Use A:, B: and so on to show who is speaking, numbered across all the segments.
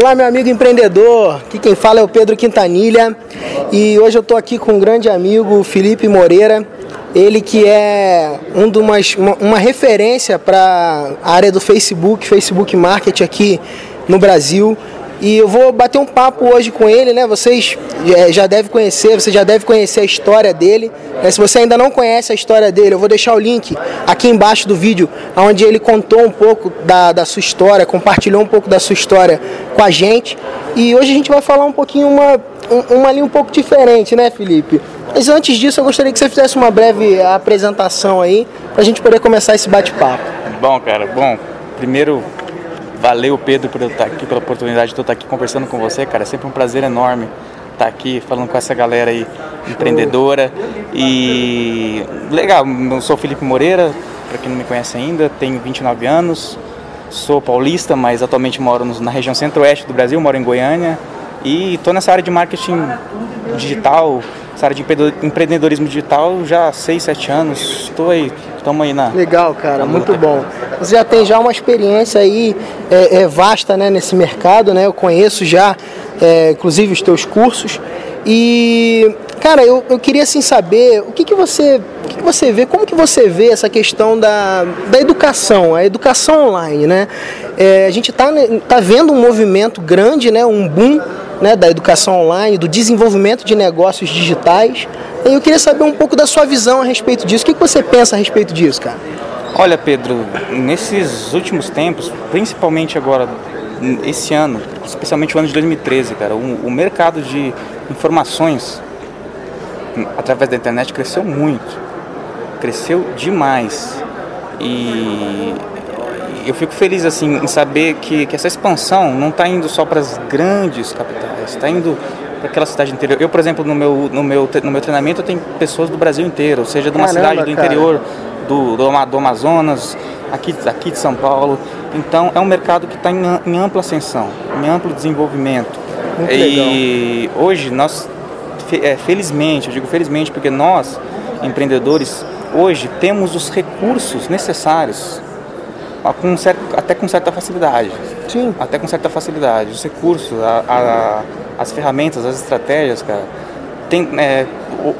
A: Olá, meu amigo empreendedor. Aqui quem fala é o Pedro Quintanilha e hoje eu estou aqui com um grande amigo, Felipe Moreira. Ele que é um de umas, uma, uma referência para a área do Facebook, Facebook Market aqui no Brasil. E eu vou bater um papo hoje com ele, né? Vocês é, já devem conhecer, você já deve conhecer a história dele. Né? Se você ainda não conhece a história dele, eu vou deixar o link aqui embaixo do vídeo, onde ele contou um pouco da, da sua história, compartilhou um pouco da sua história com a gente. E hoje a gente vai falar um pouquinho, uma, uma linha um pouco diferente, né, Felipe? Mas antes disso, eu gostaria que você fizesse uma breve apresentação aí, para a gente poder começar esse bate-papo.
B: Bom, cara, bom, primeiro Valeu, Pedro, por eu estar aqui, pela oportunidade de eu estar aqui conversando com você, cara. É sempre um prazer enorme estar aqui falando com essa galera aí empreendedora. E legal, eu sou Felipe Moreira, para quem não me conhece ainda, tenho 29 anos, sou paulista, mas atualmente moro na região centro-oeste do Brasil, moro em Goiânia e estou nessa área de marketing digital, essa área de empreendedorismo digital já há 6, 7 anos. Estou aí, estamos aí na.
A: Legal, cara, muito bom. Você já tem já uma experiência aí é, é, vasta né, nesse mercado, né? Eu conheço já, é, inclusive, os teus cursos. E, cara, eu, eu queria assim saber o que, que você o que, que você vê, como que você vê essa questão da, da educação, a educação online, né? É, a gente está tá vendo um movimento grande, né, um boom né, da educação online, do desenvolvimento de negócios digitais. E eu queria saber um pouco da sua visão a respeito disso. O que, você pensa a respeito disso, cara?
B: Olha, Pedro, nesses últimos tempos, principalmente agora, esse ano, especialmente o ano de 2013, cara, o, o mercado de informações através da internet cresceu muito. Cresceu demais. E eu fico feliz assim em saber que, que essa expansão não está indo só para as grandes capitais, está indo para aquela cidade interior. Eu, por exemplo, no meu, no meu, no meu treinamento eu tenho pessoas do Brasil inteiro, ou seja, de uma Caramba, cidade do cara. interior do, do, do, Amazonas, aqui, aqui de São Paulo. Então é um mercado que está em, em, ampla ascensão, em amplo desenvolvimento.
A: Muito
B: e
A: legal.
B: hoje nós, é, felizmente, eu digo felizmente porque nós, empreendedores, hoje temos os recursos necessários com certo, até com certa facilidade.
A: Sim.
B: Até com certa facilidade. Os recursos, a, a, as ferramentas, as estratégias, cara. Tem, é,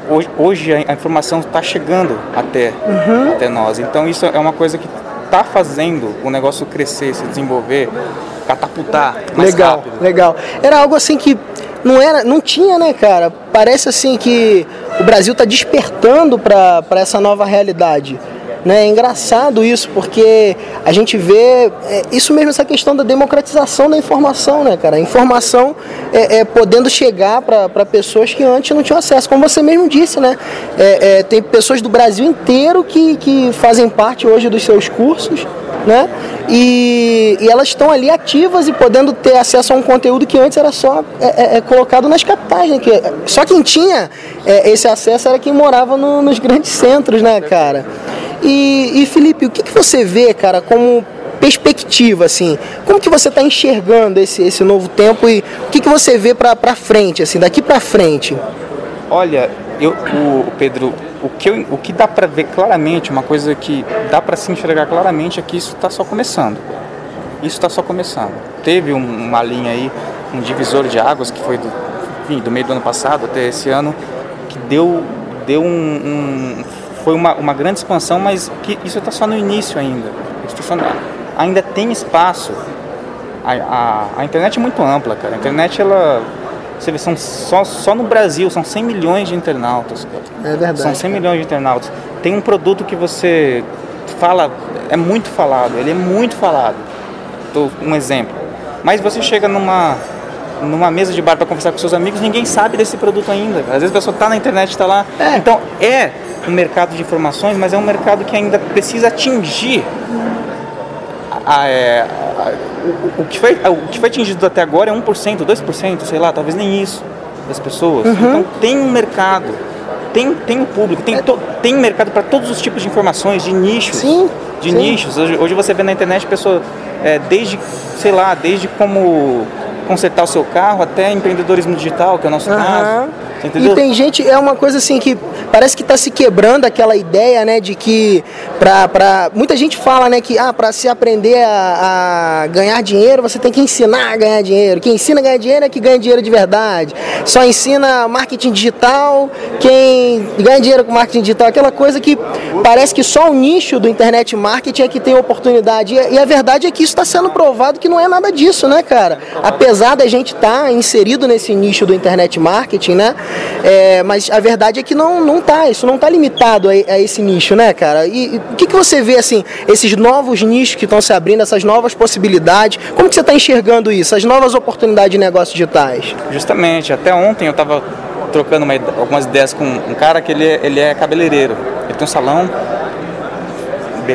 B: hoje, hoje a informação está chegando até, uhum. até nós. Então isso é uma coisa que está fazendo o negócio crescer, se desenvolver, catapultar mais
A: legal,
B: rápido.
A: Legal. Era algo assim que não era, não tinha, né, cara? Parece assim que o Brasil está despertando para essa nova realidade. Né? É engraçado isso, porque a gente vê é, isso mesmo, essa questão da democratização da informação, né, cara? A informação é, é podendo chegar para pessoas que antes não tinham acesso. Como você mesmo disse, né? É, é, tem pessoas do Brasil inteiro que, que fazem parte hoje dos seus cursos, né? E, e elas estão ali ativas e podendo ter acesso a um conteúdo que antes era só é, é, colocado nas capitais, né? Que, só quem tinha esse acesso era quem morava no, nos grandes centros, né, cara? E, e Felipe, o que, que você vê, cara, como perspectiva, assim, como que você está enxergando esse, esse novo tempo e o que, que você vê para frente, assim, daqui para frente?
B: Olha, eu, o Pedro, o que, eu, o que dá para ver claramente, uma coisa que dá para se enxergar claramente é que isso está só começando. Isso está só começando. Teve um, uma linha aí, um divisor de águas que foi do, enfim, do meio do ano passado até esse ano, que deu, deu um, um foi uma, uma grande expansão, mas que isso está só no início ainda. Só, ainda tem espaço. A, a, a, internet é muito ampla, cara. A internet, ela. Você vê, são só, só no Brasil são 100 milhões de internautas.
A: Cara. É verdade.
B: São 100 cara. milhões de internautas. Tem um produto que você fala, é muito falado, ele é muito falado. Tô, um exemplo. Mas você chega numa numa mesa de bar para conversar com seus amigos, ninguém sabe desse produto ainda. Às vezes a pessoa está na internet, está lá. É. Então é um mercado de informações, mas é um mercado que ainda precisa atingir a, é, a, o, o, que foi, o que foi atingido até agora é 1%, 2%, sei lá, talvez nem isso das pessoas. Uhum. Então tem um mercado, tem, tem um público, tem, to, tem mercado para todos os tipos de informações, de nichos.
A: Sim.
B: De
A: sim.
B: nichos. Hoje, hoje, você vê na internet pessoas, é, desde, sei lá, desde como consertar o seu carro até empreendedorismo digital, que é o nosso uhum. caso.
A: E tem gente, é uma coisa assim que parece que está se quebrando aquela ideia, né, de que para pra muita gente fala, né, que ah, para se aprender a, a, ganhar dinheiro, você tem que ensinar a ganhar dinheiro. Quem ensina a ganhar dinheiro é que ganha dinheiro de verdade. Só ensina marketing digital, quem ganha dinheiro com marketing digital, aquela coisa que parece que só o nicho do internet marketing é que tem oportunidade. E, e a verdade é que isso está sendo provado que não é nada disso, né, cara? Apesar da gente estar tá inserido nesse nicho do internet marketing, né? É, mas a verdade é que não, não tá, isso não tá limitado a, a esse nicho, né, cara? E, o que, que você vê, assim, esses novos nichos que estão se abrindo, essas novas possibilidades, como que você está enxergando isso, as novas oportunidades de negócios digitais?
B: Justamente, até ontem eu estava trocando uma, algumas ideias com um cara que ele, ele é cabeleireiro, ele tem um salão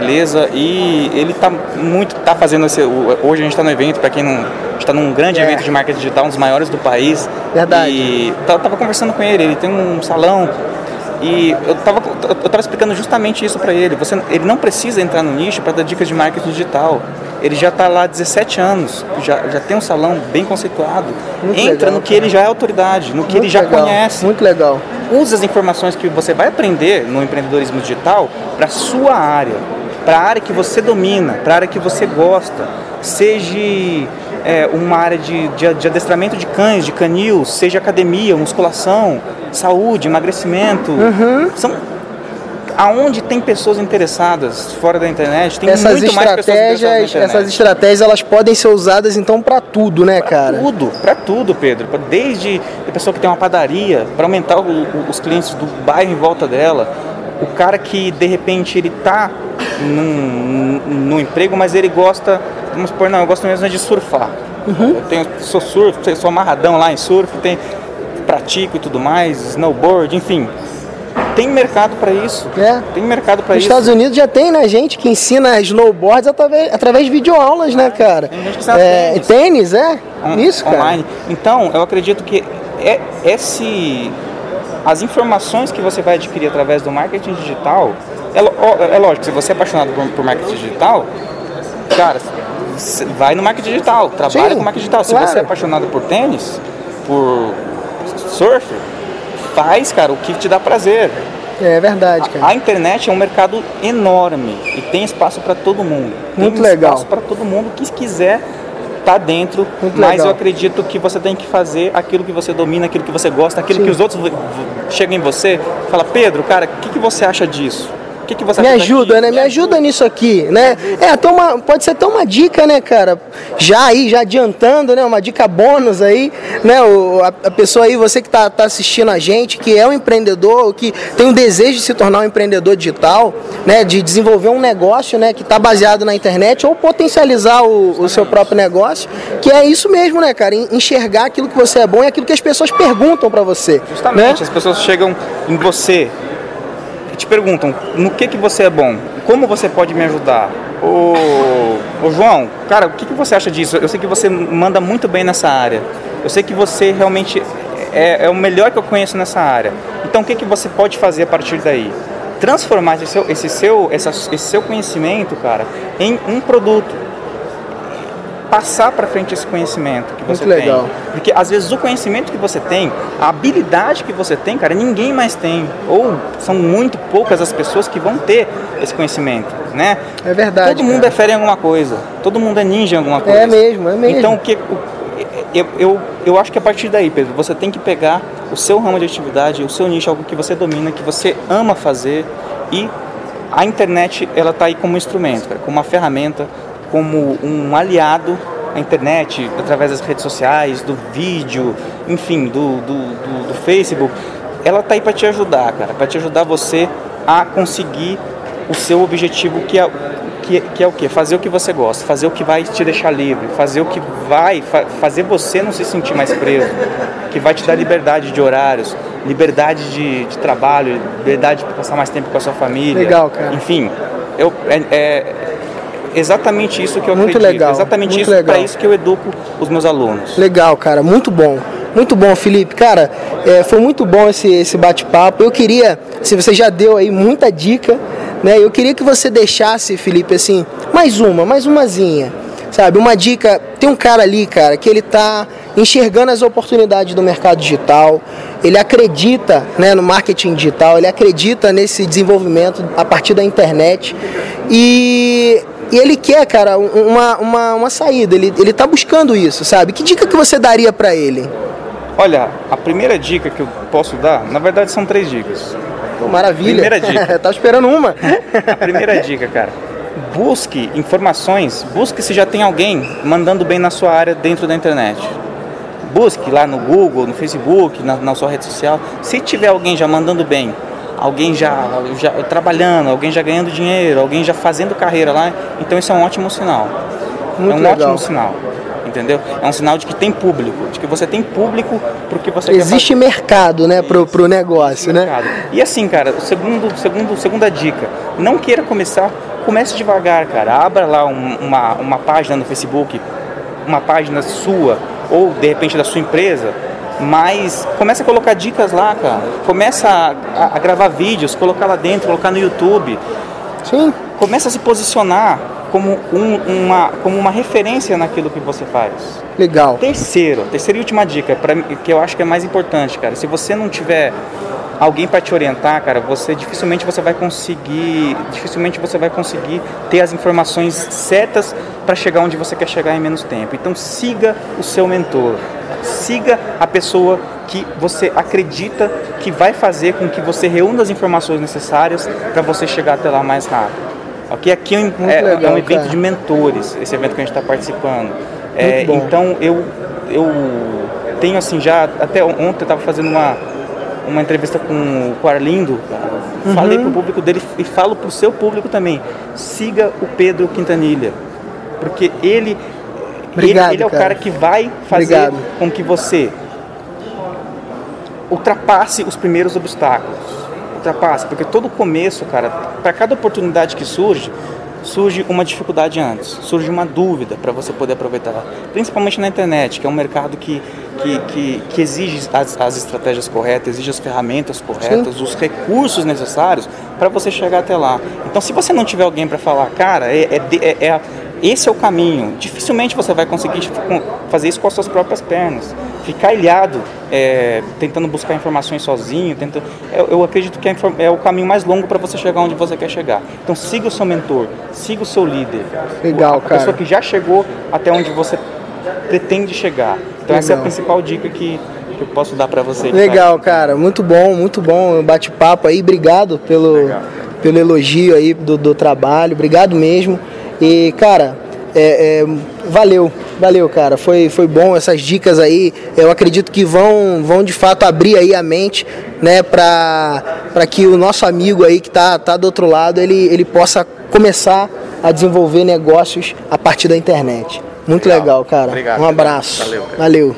B: beleza e ele tá muito tá fazendo esse hoje a gente está no evento para quem não está num grande é. evento de marketing digital um dos maiores do país
A: verdade
B: e tava conversando com ele ele tem um salão e eu estava eu tava explicando justamente isso para ele. Você, ele não precisa entrar no nicho para dar dicas de marketing digital. Ele já está lá há 17 anos, já, já tem um salão bem conceituado. Muito Entra legal, no que cara. ele já é autoridade, no que Muito ele já
A: legal.
B: conhece.
A: Muito legal.
B: Use as informações que você vai aprender no empreendedorismo digital para sua área, para a área que você domina, para a área que você gosta. Seja é, uma área de, de, de, adestramento de cães, de canil, seja academia, musculação, saúde, emagrecimento.
A: Uhum.
B: São aonde tem pessoas interessadas fora da internet, tem
A: essas
B: muito mais pessoas interessadas
A: na Essas estratégias elas podem ser usadas então para tudo, né,
B: pra
A: cara?
B: Tudo, para tudo, Pedro. Desde a pessoa que tem uma padaria, para aumentar o, o, os clientes do bairro em volta dela, o cara que de repente ele tá num, num emprego, mas ele gosta, vamos supor, não, eu gosto mesmo de surfar.
A: Uhum.
B: Eu tenho, sou surf, sou amarradão lá em surf, tem, pratico e tudo mais, snowboard, enfim. Tem mercado para isso.
A: É.
B: Tem mercado para
A: isso. Nos Estados Unidos já tem, né, gente que ensina snowboards através, através de videoaulas, né, cara?
B: Tem gente que
A: é, tênis. tênis, é?
B: On,
A: isso, cara.
B: Online. Então, eu acredito que é, esse as informações que você vai adquirir através do marketing digital, é, é lógico, se você é apaixonado por, por marketing digital, cara, vai no marketing digital, trabalha Sim, com marketing digital. Se claro. você é apaixonado por tênis, por surf, faz, cara, o que te dá prazer.
A: É verdade, cara.
B: A, a internet é um mercado enorme e tem espaço para todo mundo.
A: Muito
B: tem
A: legal.
B: espaço para todo mundo que quiser tá dentro, Muito mas legal. eu acredito que você tem que fazer aquilo que você domina, aquilo que você gosta, aquilo Sim. que os outros chegam em você, fala, Pedro, cara, o que, que você acha disso? O que, que você
A: Me ajuda, né? Me, ajuda, nisso aqui, né? É, até uma, pode ser até uma dica, né, cara? Já aí, já adiantando, né? Uma dica bônus aí, né? O, a, a pessoa aí, você que está tá assistindo a gente, que é um empreendedor, que tem um desejo de se tornar um empreendedor digital, né? De desenvolver um negócio, né? Que está baseado na internet ou potencializar o, o, seu próprio negócio, que é isso mesmo, né, cara? Enxergar aquilo que você é bom e aquilo que as pessoas perguntam para você.
B: Justamente, né? as pessoas chegam em você te perguntam no que, que você é bom, como você pode me ajudar. Ô, ô João, cara, o que, que você acha disso? Eu sei que você manda muito bem nessa área. Eu sei que você realmente é, é o melhor que eu conheço nessa área. Então o que, que você pode fazer a partir daí? Transformar esse seu, esse seu, essa, esse seu conhecimento, cara, em um produto passar para frente esse conhecimento que você
A: Muito tem. Legal.
B: Porque às vezes o conhecimento que você tem, a habilidade que você tem, cara, ninguém mais tem. Ou são muito poucas as pessoas que vão ter esse conhecimento, né?
A: É verdade.
B: Todo mundo
A: cara.
B: é fera em alguma coisa. Todo mundo é ninja em alguma coisa.
A: É mesmo, é mesmo.
B: Então o que eu, eu, eu acho que a partir daí, Pedro, você tem que pegar o seu ramo de atividade, o seu nicho, algo que você domina, que você ama fazer e a internet ela está aí como instrumento, cara, como uma ferramenta como um aliado à internet, através das redes sociais, do vídeo, enfim, do, do, do, do Facebook, ela tá aí para te ajudar, cara, para te ajudar você a conseguir o seu objetivo que é que, que, é o que? Fazer o que você gosta, fazer o que vai te deixar livre, fazer o que vai fa fazer você não se sentir mais preso, que vai te dar liberdade de horários, liberdade de, de trabalho, liberdade de passar mais tempo com a sua família.
A: Legal, cara.
B: Enfim, eu, é, é exatamente isso que eu
A: muito
B: acredito.
A: Legal,
B: exatamente
A: muito
B: isso para isso que eu educo os meus alunos.
A: Legal, cara, muito bom. Muito bom, Felipe. Cara, é, foi muito bom esse, esse bate-papo. Eu queria, se você já deu aí muita dica, né? Eu queria que você deixasse, Felipe, assim, mais uma, mais umazinha. Sabe, uma dica, tem um cara ali, cara, que ele tá enxergando as oportunidades do mercado digital, ele acredita né, no marketing digital, ele acredita nesse desenvolvimento a partir da internet e, e ele quer, cara, uma, uma, uma saída, ele, ele tá buscando isso, sabe? Que dica que você daria para ele?
B: Olha, a primeira dica que eu posso dar, na verdade são três dicas.
A: maravilha.
B: Primeira dica.
A: tá esperando uma.
B: a primeira dica, cara. Busque informações, busque se já tem alguém mandando bem na sua área dentro da internet. Busque lá no Google, no Facebook, na, na sua rede social. Se tiver alguém já mandando bem, alguém já, já trabalhando, alguém já ganhando dinheiro, alguém já fazendo carreira lá, então isso é um ótimo sinal. Muito é um legal. ótimo sinal entendeu? É um sinal de que tem público, de que você tem público porque você
A: Existe mercado, né, pro, pro negócio, né? Mercado.
B: E assim, cara, segundo, segundo, segunda dica, não queira começar, comece devagar, cara. Abra lá um, uma, uma página no Facebook, uma página sua, ou de repente da sua empresa, mas começa a colocar dicas lá, cara. Começa a, a, gravar vídeos, colocar lá dentro, colocar no YouTube.
A: Sim.
B: Começa a se posicionar como, um, uma, como uma referência naquilo que você faz.
A: Legal.
B: Terceiro, terceira e última dica, pra, que eu acho que é mais importante, cara. Se você não tiver alguém para te orientar, cara, você dificilmente você vai conseguir, dificilmente você vai conseguir ter as informações certas para chegar onde você quer chegar em menos tempo. Então siga o seu mentor, siga a pessoa que você acredita que vai fazer com que você reúna as informações necessárias para você chegar até lá mais rápido. Ok, aqui é, é, legal, é um evento cara. de mentores, esse evento que a gente está participando. É, então eu eu tenho assim já até ontem eu estava fazendo uma uma entrevista com, com o Arlindo, uhum. falei para o público dele e falo para o seu público também, siga o Pedro Quintanilha, porque ele, Obrigado, ele, ele, é o cara. cara que vai fazer Obrigado. com que você ultrapasse os primeiros obstáculos, ultrapasse, porque todo começo, cara, para cada oportunidade que surge, surge uma dificuldade antes, surge uma dúvida para você poder aproveitar, principalmente na internet, que é um mercado que, que, que, que exige as, as, estratégias corretas, exige as ferramentas corretas, Sim. os recursos necessários para você chegar até lá. Então, se você não tiver alguém para falar, cara, é, é, é, é esse é o caminho. Dificilmente você vai conseguir fazer isso com as suas próprias pernas. Ficar ilhado, é, tentando buscar informações sozinho, tentando, eu, eu acredito que é, é, o caminho mais longo para você chegar onde você quer chegar. Então siga o seu mentor, siga o seu líder.
A: Legal, a
B: cara. pessoa que já chegou até onde você pretende chegar. Então Legal. essa é a principal dica que, que eu posso dar para você.
A: Legal, cara. Muito bom, muito bom. Bate-papo aí. Obrigado pelo, pelo elogio aí do, do trabalho. Obrigado mesmo. E, cara, é, é, valeu, valeu, cara. Foi, foi bom essas dicas aí. Eu acredito que vão, vão de fato abrir aí a mente, né, para que o nosso amigo aí que tá, tá do outro lado, ele, ele possa começar a desenvolver negócios a partir da internet. Muito legal, legal cara. Obrigado, um abraço. Valeu. Cara. Valeu.